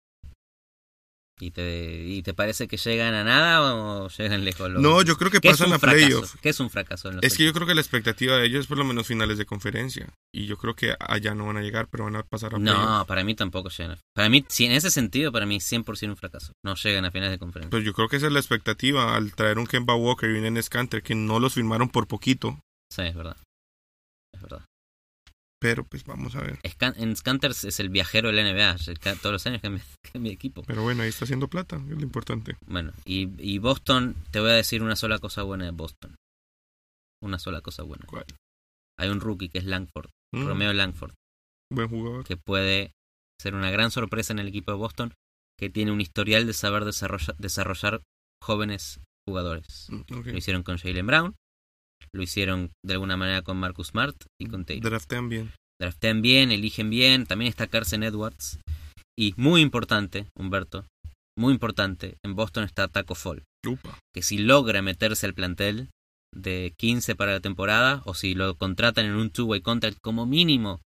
¿Y te, ¿Y te parece que llegan a nada o llegan lejos? los- No, yo creo que ¿Qué es pasan a playoff. ¿Qué es un fracaso? En los Es que yo creo que la expectativa de ellos es por lo menos finales de conferencia. Y yo creo que allá no van a llegar, pero van a pasar a No, playoff. para mí tampoco llegan. Para mí, si en ese sentido, para mí 100% un fracaso. No llegan a finales de conferencia. Pues yo creo que esa es la expectativa al traer un Kemba Walker y un Enes Kanter que no los firmaron por poquito. Sí, es verdad. Es verdad. Pero pues vamos a ver. Scan- en Scanters es el viajero del NBA. Todos los años cambia, de (laughs) equipo. Pero bueno, ahí está haciendo plata, es lo importante. Bueno, y, y Boston, te voy a decir una sola cosa buena de Boston. Una sola cosa buena. ¿Cuál? Hay un rookie que es Langford, Mm, Romeo Langford, Buen jugador. que puede ser una gran sorpresa en el equipo de Boston, que tiene un historial de saber desarrolla- desarrollar jóvenes jugadores. Mm. Lo hicieron con Jalen Brown, lo hicieron de alguna manera con Marcus Smart y con Taylor. Draftean bien. Draftean bien, eligen bien, también está Carson Edwards. Y muy importante, Humberto, muy importante, en Boston está Taco Fall, Upa. que si logra meterse al plantel de 15 para la temporada, o si lo contratan en un two-way contract como mínimo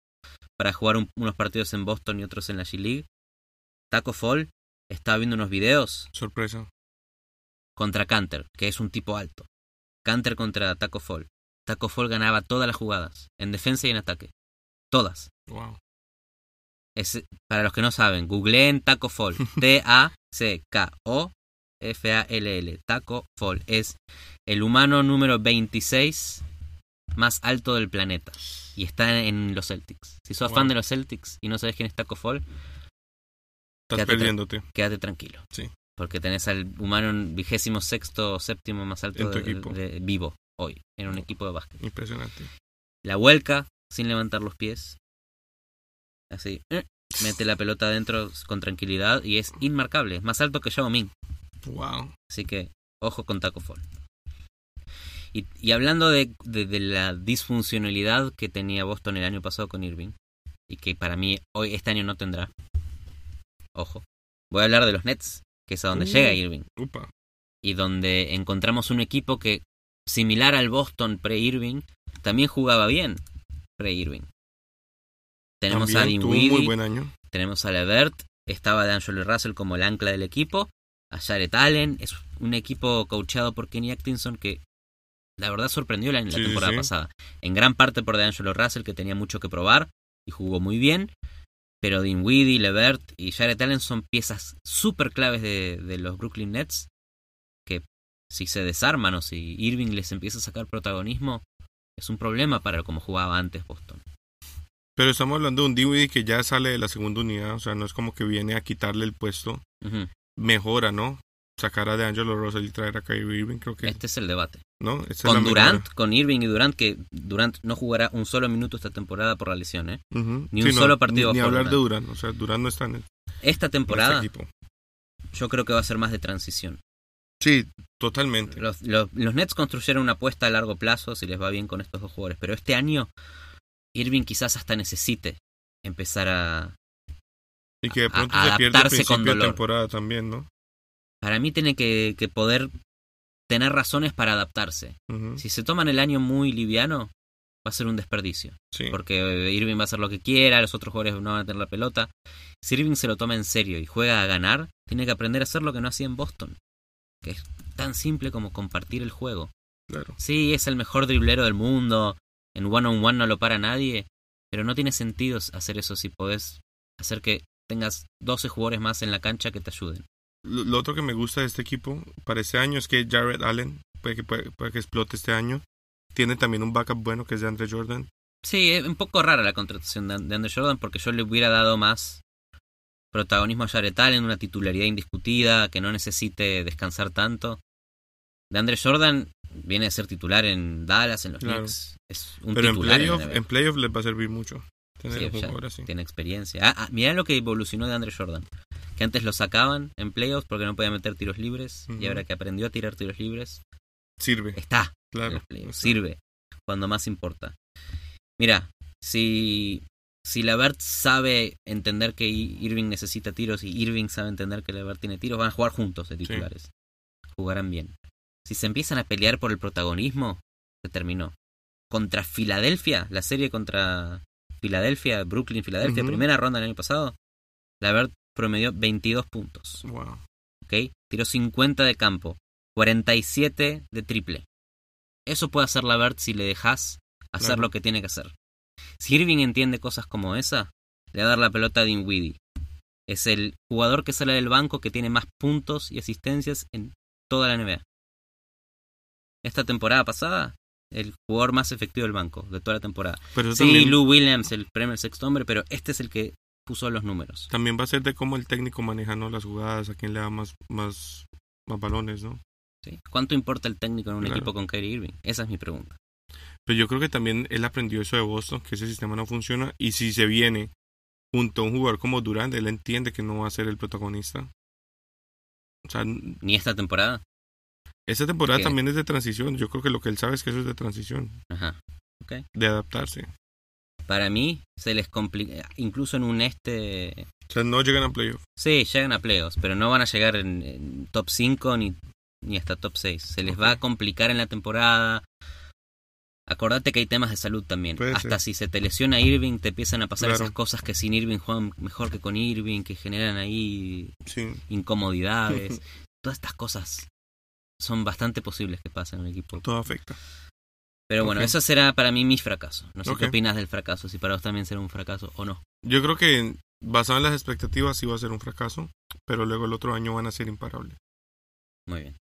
para jugar un- unos partidos en Boston y otros en la G-League, Taco Fall está viendo unos videos Sorpresa. contra Canter, que es un tipo alto. Canter contra Taco Fall. Taco Fall ganaba todas las jugadas, en defensa y en ataque. Todas. Wow. Es, para los que no saben, googleen Taco Fall. (laughs) T-A-C-K-O-F-A-L-L. Taco Fall. Es el humano número 26 más alto del planeta. Y está en los Celtics. Si sos Wow. fan de los Celtics y no sabes quién es Taco Fall, Estás Quédate tra- quédate tranquilo. Sí. Porque tenés al humano vigésimo sexto o séptimo más alto En de- de- vivo hoy en un equipo de básquet. impresionante. La vuelca sin levantar los pies. Así. (clears throat) Mete la pelota adentro con tranquilidad y es inmarcable. Es más alto que Yao Ming. Wow. Así que ojo con Taco Fall. Y, y hablando de, de- de la disfuncionalidad que tenía Boston el año pasado con Irving, y que para mí hoy este año no tendrá. Ojo. Voy a hablar de los Nets, que es a donde Uh. llega Irving. Upa. Y donde encontramos un equipo que, similar al Boston pre-Irving, también jugaba bien pre-Irving. Tenemos a También un Dinwiddie, tenemos a Levert, estaba D'Angelo Russell como el ancla del equipo, a Jared Allen, es un equipo coachado por Kenny Atkinson que la verdad sorprendió la, la sí, temporada sí. pasada. En gran parte por D'Angelo Russell que tenía mucho que probar y jugó muy bien, pero Dinwiddie, Levert y Jared Allen son piezas súper claves de, de los Brooklyn Nets que si se desarman o si Irving les empieza a sacar protagonismo es un problema para cómo jugaba antes Boston. Pero estamos hablando de un Dinwiddie que ya sale de la segunda unidad. O sea, no es como que viene a quitarle el puesto. Mejora, ¿no? Sacar a DeAngelo Russell y traer a Kyrie Irving, creo que. Este es el debate. ¿No? Con Durant, con Irving y Durant, que Durant no jugará un solo minuto esta temporada por la lesión. ¿eh? Ni un solo partido Ni, hablar Durant. de Durant. O sea, Durant no está en, el, Esta en temporada este equipo. yo creo que va a ser más de transición. Sí, totalmente. Los, los- los Nets construyeron una apuesta a largo plazo si les va bien con estos dos jugadores, pero este año Irving quizás hasta necesite empezar a... Y que de a- pronto a se pierde el principio de temporada también, ¿no? Para mí tiene que, que poder tener razones para adaptarse. Si se toman el año muy liviano, va a ser un desperdicio. Sí. porque eh, Irving va a hacer lo que quiera, los otros jugadores no van a tener la pelota. Si Irving se lo toma en serio y juega a ganar, tiene que aprender a hacer lo que no hacía en Boston, que es tan simple como compartir el juego. Claro. Sí, es el mejor driblero del mundo, en one on one no lo para nadie, pero no tiene sentido hacer eso si podés hacer que tengas 12 jugadores más en la cancha que te ayuden. Lo, otro que me gusta de este equipo para este año es que Jared Allen puede que, puede, puede que explote este año. Tiene también un backup bueno que es de Andre Jordan. Sí, es un poco rara la contratación de de Andre Jordan porque yo le hubiera dado más protagonismo a Jared Allen, una titularidad indiscutida, que no necesite descansar tanto. De Andre Jordan viene a ser titular en Dallas, en los Claro. Knicks. Es un Pero en titular playoff, en playoff les va a servir mucho. Tener Sí, un ya jugador así. Tiene experiencia. Ah, ah, mirá lo que evolucionó de Andre Jordan. Que antes lo sacaban en playoffs porque no podía meter tiros libres. Y ahora que aprendió a tirar tiros libres, Sirve, está en claro. los. Sirve cuando más importa. Mira, si, si Lavert sabe entender que Irving necesita tiros y Irving sabe entender que Lavert tiene tiros, van a jugar juntos de titulares. Jugarán bien. Si se empiezan a pelear por el protagonismo, se terminó. Contra Filadelfia, la serie contra Filadelfia, Brooklyn, Filadelfia, primera ronda del año pasado, Lavert promedió 22 puntos. Wow. ¿ok? Tiró 50 de campo, 47 de triple. Eso puede hacer la Vert si le dejas hacer Claro. lo que tiene que hacer. Si Irving entiende cosas como esa, le va a dar la pelota a Dinwiddie. Es el jugador que sale del banco que tiene más puntos y asistencias en toda la NBA. Esta temporada pasada, el jugador más efectivo del banco de toda la temporada. Pero Sí, también, Lou Williams, el primer sexto hombre, pero este es el que puso los números. también va a ser de cómo el técnico maneja ¿no? las jugadas, a quién le da más, más, más balones, ¿no? ¿sí? ¿Cuánto importa el técnico en un Claro. equipo con Kyrie Irving? Esa es mi pregunta. Pero yo creo que también él aprendió eso de Boston, que ese sistema no funciona. Y si se viene junto a un jugador como Durant, él entiende que no va a ser el protagonista. O sea, Ni esta temporada. esta temporada también es de transición. Yo creo que lo que él sabe es que eso es de transición, Ajá. de adaptarse. Para mí se les complica, incluso en un este... O sea, no llegan a playoff. Sí, llegan a playoffs, pero no van a llegar en, en top 5 ni, ni hasta top 6. Se les va a complicar en la temporada. Acordate que hay temas de salud también. Puede Hasta ser. si se te lesiona Irving, te empiezan a pasar Claro. esas cosas que sin Irving juegan mejor que con Irving, que generan ahí Sí. incomodidades. (laughs) Todas estas cosas son bastante posibles que pasen en un equipo. Todo afecta. Pero bueno, eso será para mí mi fracaso. No sé qué opinas del fracaso, si para vos también será un fracaso o no. Yo creo que basado en las expectativas sí va a ser un fracaso, pero luego el otro año van a ser imparables. Muy bien.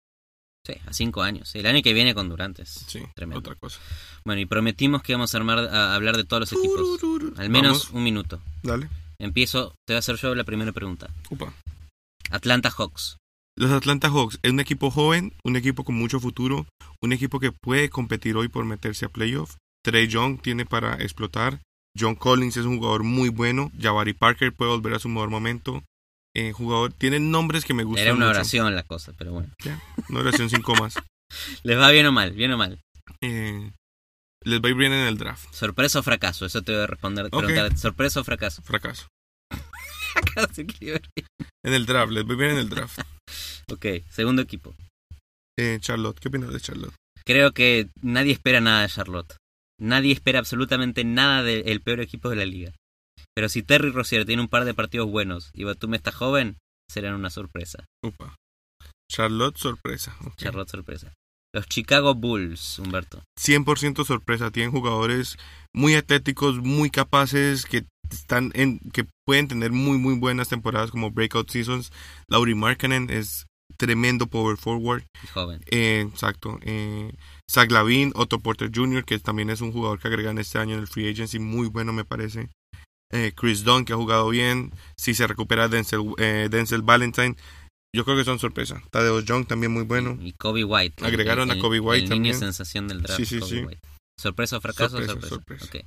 Sí, a cinco años. El año que viene con Durantes. Sí, Tremendo. otra cosa. Bueno, y prometimos que íbamos a, armar, a hablar de todos los equipos. Al menos Vamos, un minuto. dale. Empiezo, te voy a hacer yo la primera pregunta. Upa. Atlanta Hawks. Los Atlanta Hawks es un equipo joven, un equipo con mucho futuro, un equipo que puede competir hoy por meterse a playoff. Trey Young tiene para explotar. John Collins es un jugador muy bueno. Jabari Parker puede volver a su mejor momento. Eh, jugador, tienen nombres que me gustan Era una mucho. oración la cosa, pero bueno. Una oración sin comas. (laughs) ¿Les va bien o mal? Bien o mal. Eh, les va a ir bien en el draft. ¿Sorpresa o fracaso? Eso te voy a responder. preguntar. ¿Sorpresa o fracaso? Fracaso. (laughs) En el draft, les va a ir bien en el draft. Ok, segundo equipo. Eh, Charlotte, ¿qué opinas de Charlotte? Creo que nadie espera nada de Charlotte. Nadie espera absolutamente nada del peor equipo de la liga. Pero si Terry Rozier tiene un par de partidos buenos y Batum está joven, serán una sorpresa. Upa. Charlotte, sorpresa. Charlotte sorpresa. Los Chicago Bulls, Humberto. 100% sorpresa. Tienen jugadores muy atléticos, muy capaces, que están en, que pueden tener muy muy buenas temporadas como breakout seasons. Lauri Markkanen es tremendo power forward. joven. Eh, exacto. Eh, Zach Lavin, Otto Porter Jr., que también es un jugador que agregan este año en el free agency, muy bueno me parece. Eh, Chris Dunn, que ha jugado bien. Si se recupera Denzel, Denzel Valentine, yo creo que son sorpresa. Tadeo Young también muy bueno. Y Kobe White. el- Agregaron a Kobe White el niño también. sensación del draft. Sí, sí, Kobe sí. White. ¿Sorpresa o fracaso? Sorpresa, Sorpresa. sorpresa. Ok.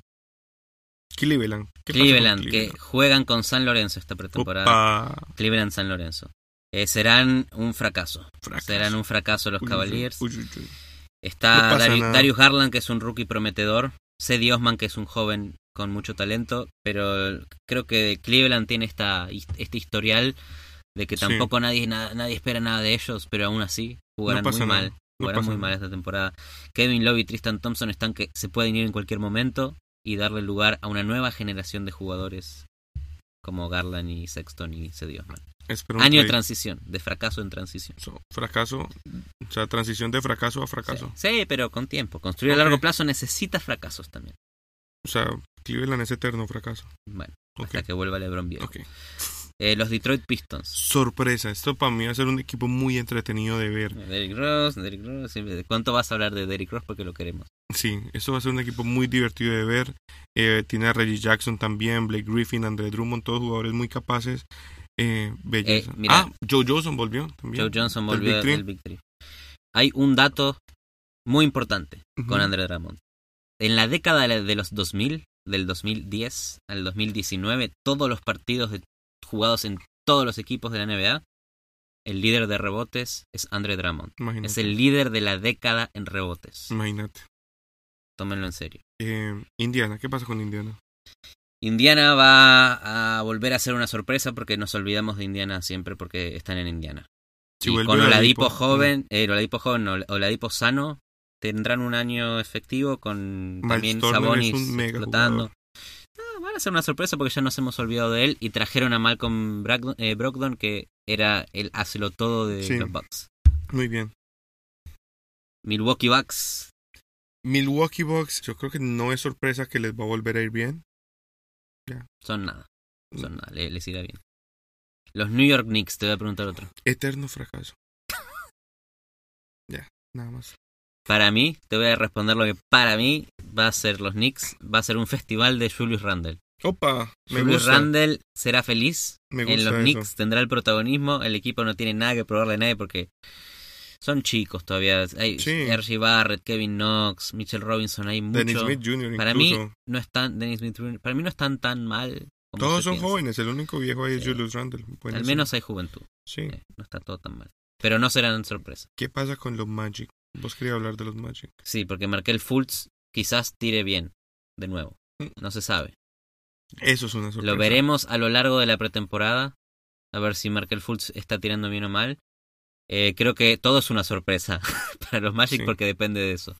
Cleveland. ¿Qué pasa con Cleveland, que Cleveland? juegan con San Lorenzo esta pretemporada. Opa, Cleveland-San Lorenzo. Eh, serán un fracaso. fracaso. Serán un fracaso los Uy, Cavaliers. uy, uy, uy. Está No. Darius Garland, que es un rookie prometedor. Cedi Osman, que es un joven con mucho talento. Pero creo que Cleveland tiene esta, este historial de que Sí. tampoco nadie, na- nadie espera nada de ellos, pero aún así jugarán No muy nada, mal. Jugarán muy nada. mal esta temporada. Kevin Love y Tristan Thompson están que se pueden ir en cualquier momento y darle lugar a una nueva generación de jugadores como Garland y Sexton y Cedi Osman. Año de transición, de fracaso en transición. So, fracaso, o sea, transición de fracaso a fracaso. Sí, sí, pero con tiempo. Construir Ok. a largo plazo necesita fracasos también. O sea, Cleveland es eterno fracaso. Bueno, Ok, hasta que vuelva LeBron viejo. ok. Eh, los Detroit Pistons. Sorpresa, esto para mí va a ser un equipo muy entretenido de ver. Derrick Ross, Derrick Ross. siempre- ¿de ¿Cuánto vas a hablar de Derrick Ross? Porque lo queremos. Sí, esto va a ser un equipo muy divertido de ver. Eh, tiene a Reggie Jackson también, Blake Griffin, Andre Drummond, todos jugadores muy capaces. Eh. Eh, mira. ah, Joe Johnson volvió también. Joe Johnson del volvió Big del Big Three. Hay un dato muy importante con Ujú. Andre Drummond. En la década de de los 2000, del 2010 al 2019, todos los partidos de- jugados en todos los equipos de la NBA, el líder de rebotes es Andre Drummond. Imagínate. Es el líder de la década en rebotes. Imagínate. Tómenlo en serio. Eh, Indiana, ¿qué pasa con Indiana? Indiana va a volver a ser una sorpresa porque nos olvidamos de Indiana siempre porque están en Indiana. Si y con Oladipo Oladipo, joven, eh, Oladipo joven, no, Oladipo sano, tendrán un año efectivo con Miles también Turner Sabonis explotando. jugador. Ah, van a ser una sorpresa porque ya nos hemos olvidado de él y trajeron a Malcolm eh, Brogdon que era el hazlo todo de Sí. los Bucks. Muy bien. Milwaukee Bucks, Milwaukee Bucks, yo creo que no es sorpresa que les va a volver a ir bien. Son nada. Mm. Son nada, le- les, irá bien. Los New York Knicks, te voy a preguntar otro. Eterno fracaso. (laughs) ya, nada más. Para mí, te voy a responder lo que para mí va a ser los Knicks. Va a ser un festival de Julius Randle. Opa, me Julius gusta. Randle será feliz. Me gusta en los eso. Knicks tendrá el protagonismo. El equipo no tiene nada que probarle a nadie porque son chicos todavía. Hay Sí. R.G. Barrett, Kevin Knox, Mitchell Robinson, hay mucho. Dennis Smith Jr. para mí no están Dennis Smith Jr., para mí no están tan mal. Como Todos son piensa. jóvenes, el único viejo ahí es. Julius Randle. Al menos hay juventud. Sí. eh, no está todo tan mal. Pero no serán sorpresa. ¿Qué pasa con los Magic? Vos querías hablar de los Magic. Sí, porque Markel Fultz quizás tire bien de nuevo. Mm. No se sabe. Eso es una sorpresa. Lo veremos a lo largo de la pretemporada. A ver si Markel Fultz está tirando bien o mal. Eh, creo que todo es una sorpresa (laughs) para los Magic Sí. porque depende de eso.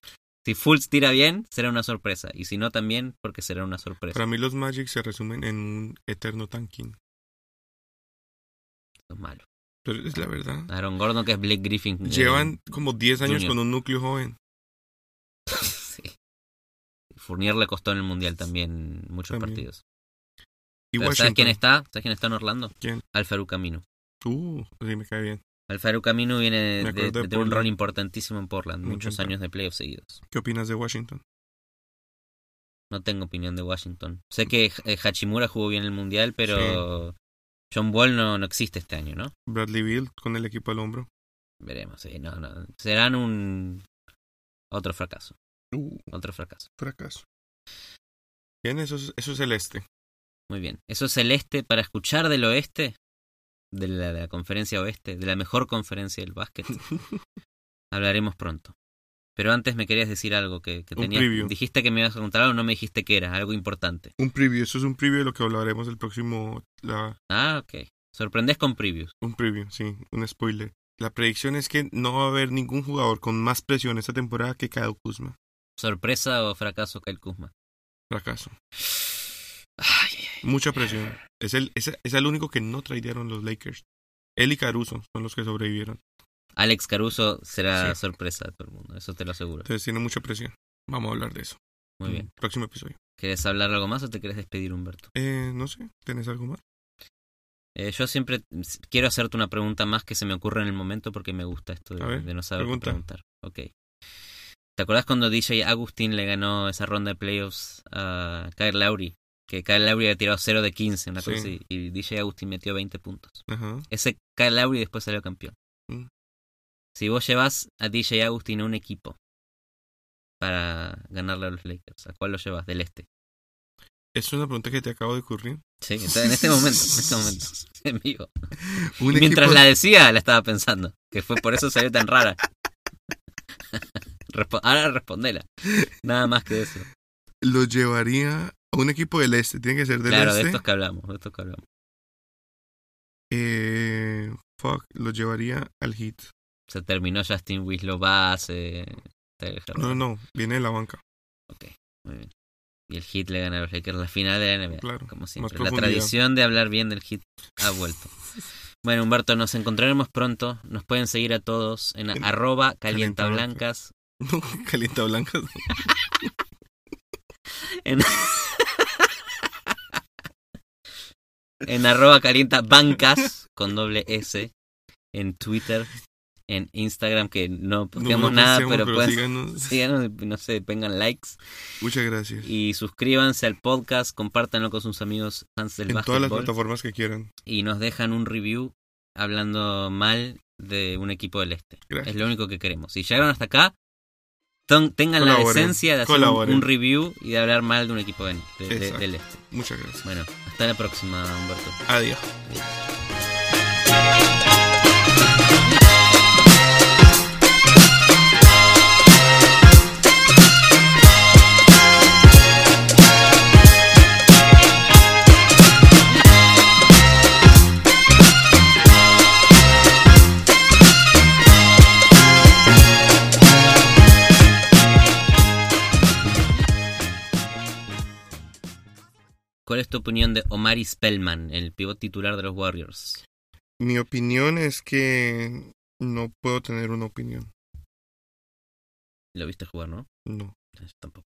Si Fultz tira bien, será una sorpresa. Y si no, también porque será una sorpresa. Para mí los Magic se resumen en un eterno tanking. Eso es malo. Pero es la verdad. Aaron Gordon, que es Blake Griffin. eh, Llevan como 10 años Junior. con un núcleo joven. (laughs) sí. Fournier le costó en el Mundial también muchos También. partidos. Y ¿Sabes quién está? ¿Sabes quién está en Orlando? ¿Quién? Alfaru Camino. Uh, sí, me cae bien. Alfaru Camino viene de, acuerdo de de tener un rol importantísimo en Portland. Muchos años de playoffs seguidos. ¿Qué opinas de Washington? No tengo opinión de Washington. Sé que eh, Hachimura jugó bien el Mundial, pero John Wall no, no existe este año, ¿no? Bradley Bill con el equipo al hombro. Veremos. sí, no, no. Serán un... Otro fracaso. Uh, Otro fracaso. fracaso. Bien, eso es, eso es el este. Muy bien. Eso es el este para escuchar del oeste, de la, de la conferencia oeste, de la mejor conferencia del básquet. (laughs) Hablaremos pronto. Pero antes me querías decir algo que, que tenías. preview. Dijiste que me ibas a contar algo, no me dijiste que era, algo importante. Un preview, eso es un preview de lo que hablaremos el próximo. La, Ah, ok. Sorprendés con previews. un preview, sí, un spoiler. La predicción es que no va a haber ningún jugador con más presión esta temporada que Kyle Kuzma. ¿Sorpresa o fracaso Kyle Kuzma? Fracaso. Mucha presión. Es el, es, es el único que no tradearon los Lakers. Él y Caruso son los que sobrevivieron. Alex Caruso será Sí. sorpresa de todo el mundo, eso te lo aseguro. Entonces tiene mucha presión. Vamos a hablar de eso. Muy en bien. Próximo episodio. ¿Quieres hablar algo más o te quieres despedir, Humberto? Eh, no sé, ¿tenés algo más? Eh, yo siempre quiero hacerte una pregunta más que se me ocurre en el momento porque me gusta esto de, A ver, de no saber qué pregunta. preguntar. Ok. ¿Te acuerdas cuando DJ Agustín le ganó esa ronda de playoffs a Kyle Lowry? Que Kyle Lowry había tirado 0 de 15, una cosa Sí. así, y DJ Agustín metió 20 puntos. Ajá. Ese Kyle Lowry después salió campeón. Mm. Si vos llevas a DJ Agustín a un equipo para ganarle a los Lakers, ¿a cuál lo llevas? Del este. Es una pregunta que te acabo de ocurrir. Sí, está en este momento, en este momento, (laughs) (laughs) en vivo. Un mientras la decía, la estaba pensando. Que fue por eso salió tan rara. (laughs) Ahora respondela. Nada más que eso. lo llevaría un equipo del este. Tiene que ser del claro, de este. estos que hablamos, de estos que hablamos. Eh, fuck, lo llevaría al hit. Se terminó Justin Winslow base. Herro. No, no, viene de la banca. Ok, muy bien. Y el Hit le gana a los Lakers la final de la NBA. Claro, como siempre. La tradición de hablar bien del Hit ha vuelto. (laughs) Bueno, Humberto, nos encontraremos pronto. Nos pueden seguir a todos en En- arroba Calientablancas. (laughs) calientablancas. No, calienta blanca. (laughs) En, en arroba calientabancas con doble S. En Twitter. En Instagram, que no posteamos nada, pero, síganos. (laughs) síganos, no sé, pongan likes. Muchas gracias. Y suscríbanse al podcast, compártanlo con sus amigos fans del en todas las plataformas que quieran. y nos dejan un review hablando mal de un equipo del este. Gracias. Es lo único que queremos. Si llegaron hasta acá, tengan la decencia de hacer un, review y de hablar mal de un equipo de- de- del este. Muchas gracias. Bueno, hasta la próxima, Humberto. Adiós. ¿Cuál es tu opinión de Omari Spellman, el pivot titular de los Warriors? Mi opinión es que no puedo tener una opinión. Lo viste jugar, ¿no? No. Yo tampoco.